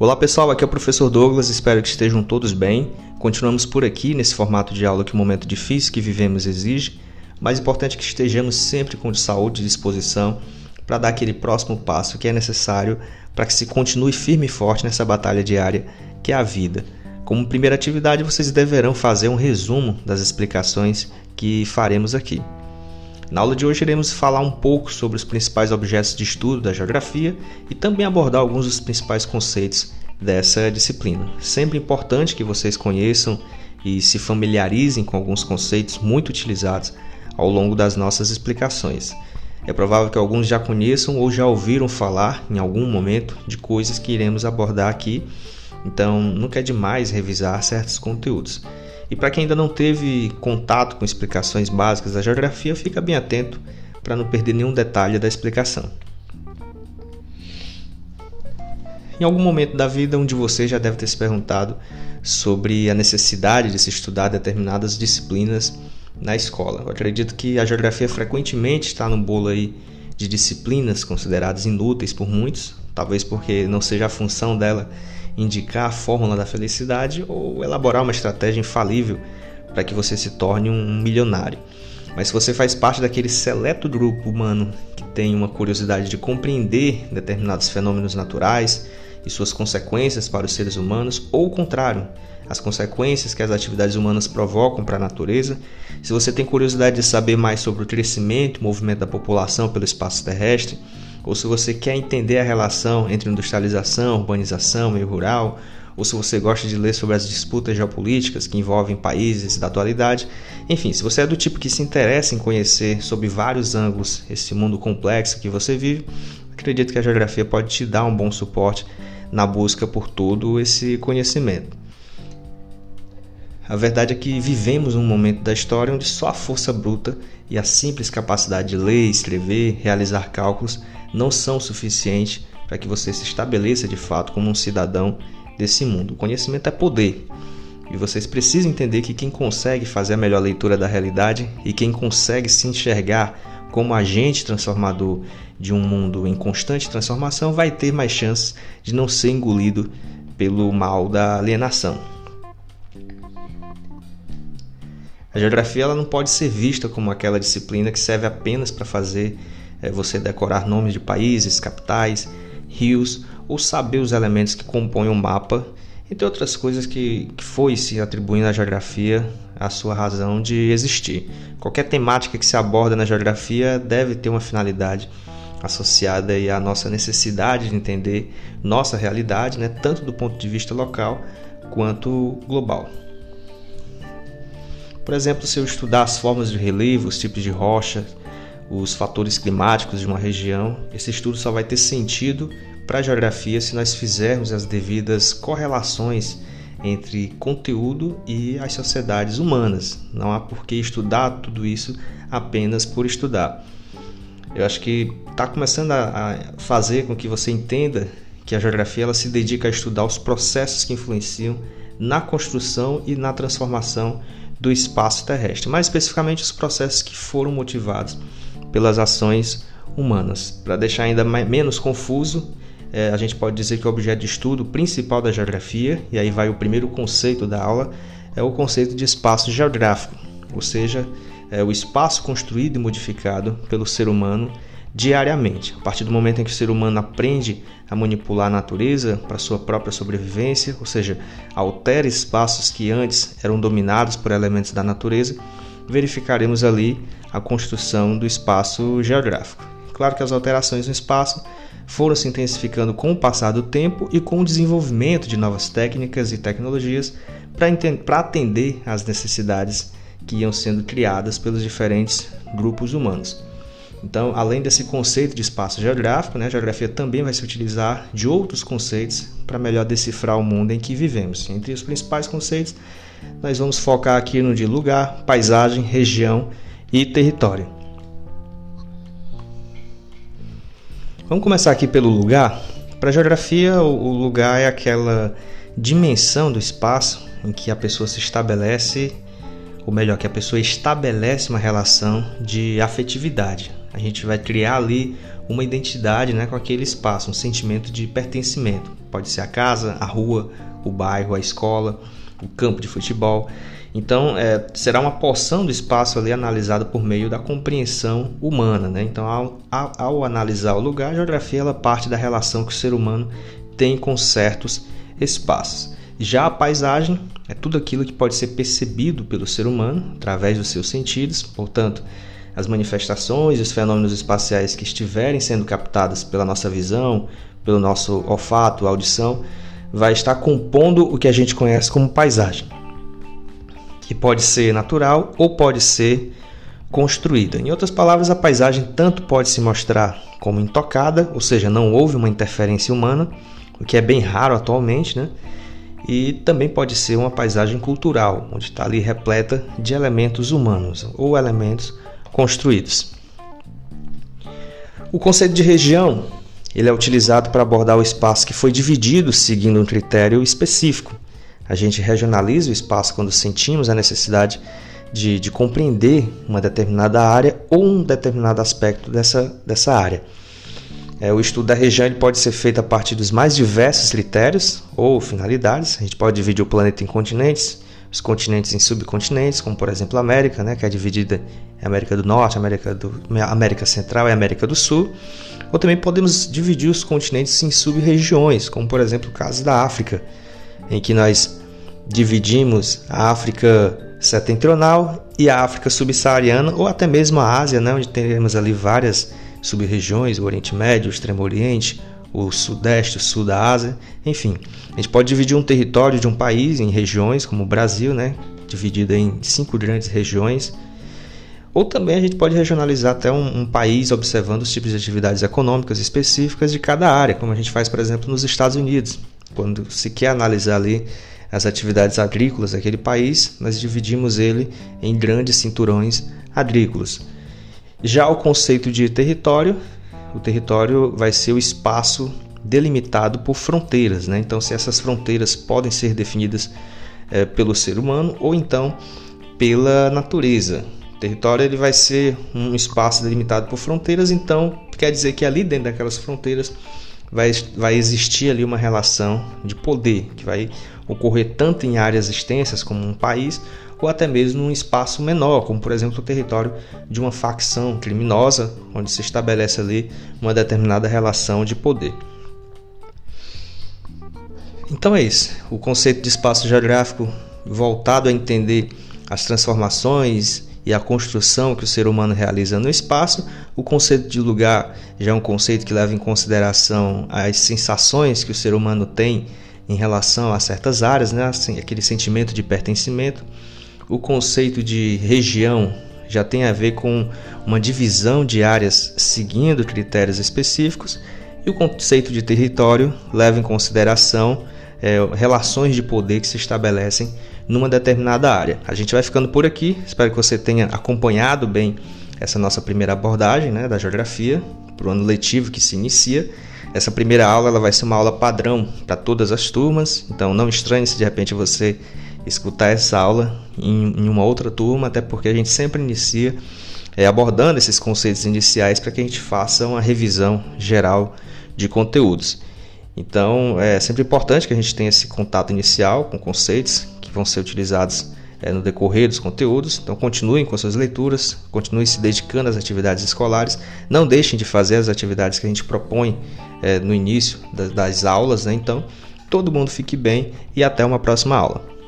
Olá pessoal, aqui é o professor Douglas, espero que estejam todos bem. Continuamos por aqui nesse formato de aula que o momento difícil que vivemos exige, mas é importante que estejamos sempre com saúde e disposição para dar aquele próximo passo que é necessário para que se continue firme e forte nessa batalha diária que é a vida. Como primeira atividade, vocês deverão fazer um resumo das explicações que faremos aqui. Na aula de hoje iremos falar um pouco sobre os principais objetos de estudo da geografia e também abordar alguns dos principais conceitos dessa disciplina. Sempre importante que vocês conheçam e se familiarizem com alguns conceitos muito utilizados ao longo das nossas explicações. É provável que alguns já conheçam ou já ouviram falar em algum momento de coisas que iremos abordar aqui, então nunca é demais revisar certos conteúdos. E para quem ainda não teve contato com explicações básicas da geografia, fica bem atento para não perder nenhum detalhe da explicação. Em algum momento da vida, um de vocês já deve ter se perguntado sobre a necessidade de se estudar determinadas disciplinas na escola. Eu acredito que a geografia frequentemente está no bolo aí de disciplinas consideradas inúteis por muitos, talvez porque não seja a função dela indicar a fórmula da felicidade ou elaborar uma estratégia infalível para que você se torne um milionário. Mas se você faz parte daquele seleto grupo humano que tem uma curiosidade de compreender determinados fenômenos naturais e suas consequências para os seres humanos, ou o contrário, as consequências que as atividades humanas provocam para a natureza, se você tem curiosidade de saber mais sobre o crescimento e movimento da população pelo espaço terrestre, ou se você quer entender a relação entre industrialização, urbanização, meio rural, ou se você gosta de ler sobre as disputas geopolíticas que envolvem países da atualidade. Enfim, se você é do tipo que se interessa em conhecer sob vários ângulos esse mundo complexo que você vive, acredito que a geografia pode te dar um bom suporte na busca por todo esse conhecimento. A verdade é que vivemos um momento da história onde só a força bruta e a simples capacidade de ler, escrever, realizar cálculos não são suficientes para que você se estabeleça de fato como um cidadão desse mundo. O conhecimento é poder. E vocês precisam entender que quem consegue fazer a melhor leitura da realidade e quem consegue se enxergar como agente transformador de um mundo em constante transformação vai ter mais chances de não ser engolido pelo mal da alienação. A geografia ela não pode ser vista como aquela disciplina que serve apenas para fazer é, você decorar nomes de países, capitais, rios ou saber os elementos que compõem o um mapa, entre outras coisas que, que foi se atribuindo à geografia a sua razão de existir. Qualquer temática que se aborda na geografia deve ter uma finalidade associada à nossa necessidade de entender nossa realidade, né, tanto do ponto de vista local quanto global. Por exemplo, se eu estudar as formas de relevo, os tipos de rocha, os fatores climáticos de uma região, esse estudo só vai ter sentido para a geografia se nós fizermos as devidas correlações entre conteúdo e as sociedades humanas. Não há por que estudar tudo isso apenas por estudar. Eu acho que está começando a fazer com que você entenda que a geografia ela se dedica a estudar os processos que influenciam na construção e na transformação do espaço terrestre, mais especificamente os processos que foram motivados pelas ações humanas. Para deixar ainda mais, menos confuso, é, a gente pode dizer que o objeto de estudo principal da geografia, e aí vai o primeiro conceito da aula, é o conceito de espaço geográfico, ou seja, é o espaço construído e modificado pelo ser humano diariamente. A partir do momento em que o ser humano aprende a manipular a natureza para sua própria sobrevivência, ou seja, altera espaços que antes eram dominados por elementos da natureza, verificaremos ali a construção do espaço geográfico. Claro que as alterações no espaço foram se intensificando com o passar do tempo e com o desenvolvimento de novas técnicas e tecnologias para atender às necessidades que iam sendo criadas pelos diferentes grupos humanos. Então, além desse conceito de espaço geográfico, né, a geografia também vai se utilizar de outros conceitos para melhor decifrar o mundo em que vivemos. Entre os principais conceitos, nós vamos focar aqui no de lugar, paisagem, região e território. Vamos começar aqui pelo lugar. Para a geografia, o lugar é aquela dimensão do espaço em que a pessoa se estabelece, ou melhor, que a pessoa estabelece uma relação de afetividade a gente vai criar ali uma identidade né, com aquele espaço, um sentimento de pertencimento. Pode ser a casa, a rua, o bairro, a escola, o campo de futebol. Então, é, será uma porção do espaço ali analisada por meio da compreensão humana. Né? Então, ao, ao, ao, analisar o lugar, a geografia ela parte da relação que o ser humano tem com certos espaços. Já a paisagem é tudo aquilo que pode ser percebido pelo ser humano através dos seus sentidos, portanto, as manifestações e os fenômenos espaciais que estiverem sendo captados pela nossa visão, pelo nosso olfato, audição, vai estar compondo o que a gente conhece como paisagem que pode ser natural ou pode ser construída. Em outras palavras, a paisagem tanto pode se mostrar como intocada, ou seja, não houve uma interferência humana, o que é bem raro atualmente, né? E também pode ser uma paisagem cultural, onde está ali repleta de elementos humanos ou elementos construídos. O conceito de região ele é utilizado para abordar o espaço que foi dividido seguindo um critério específico. A gente regionaliza o espaço quando sentimos a necessidade de, de compreender uma determinada área ou um determinado aspecto dessa, dessa área. É, o estudo da região ele pode ser feito a partir dos mais diversos critérios ou finalidades. A gente pode dividir o planeta em continentes, os continentes em subcontinentes, como por exemplo a América, né, que é dividida em América do Norte, América, do, América Central e América do Sul. Ou também podemos dividir os continentes em sub-regiões, como por exemplo o caso da África, em que nós dividimos a África setentrional e a África subsaariana, ou até mesmo a Ásia, né, onde teremos ali várias sub-regiões, o Oriente Médio, o Extremo Oriente, o Sudeste, o Sul da Ásia, enfim. A gente pode dividir um território de um país em regiões, como o Brasil, né, dividido em cinco grandes regiões, ou também a gente pode regionalizar até um, um, país observando os tipos de atividades econômicas específicas de cada área, como a gente faz, por exemplo, nos Estados Unidos. Quando se quer analisar ali as atividades agrícolas daquele país, nós dividimos ele em grandes cinturões agrícolas. Já o conceito de território, o território vai ser o espaço delimitado por fronteiras, né? Então, se essas fronteiras podem ser definidas é, pelo ser humano ou então pela natureza. O território ele vai ser um espaço delimitado por fronteiras, então quer dizer que ali dentro daquelas fronteiras vai, vai existir ali uma relação de poder que vai ocorrer tanto em áreas extensas como um país, ou até mesmo num espaço menor, como por exemplo o território de uma facção criminosa, onde se estabelece ali uma determinada relação de poder. Então é isso. O conceito de espaço geográfico voltado a entender as transformações e a construção que o ser humano realiza no espaço. O conceito de lugar já é um conceito que leva em consideração as sensações que o ser humano tem em relação a certas áreas, né? Assim, aquele sentimento de pertencimento. O conceito de região já tem a ver com uma divisão de áreas seguindo critérios específicos, e o conceito de território leva em consideração é, relações de poder que se estabelecem numa determinada área. A gente vai ficando por aqui, espero que você tenha acompanhado bem essa nossa primeira abordagem né, da geografia para o ano letivo que se inicia. Essa primeira aula ela vai ser uma aula padrão para todas as turmas, então não estranhe se de repente você escutar essa aula em, em uma outra turma, até porque a gente sempre inicia é, abordando esses conceitos iniciais para que a gente faça uma revisão geral de conteúdos. Então é sempre importante que a gente tenha esse contato inicial com conceitos que vão ser utilizados é, no decorrer dos conteúdos. Então continuem com suas leituras, continuem se dedicando às atividades escolares, não deixem de fazer as atividades que a gente propõe é, no início das, das aulas. Né? Então todo mundo fique bem e até uma próxima aula.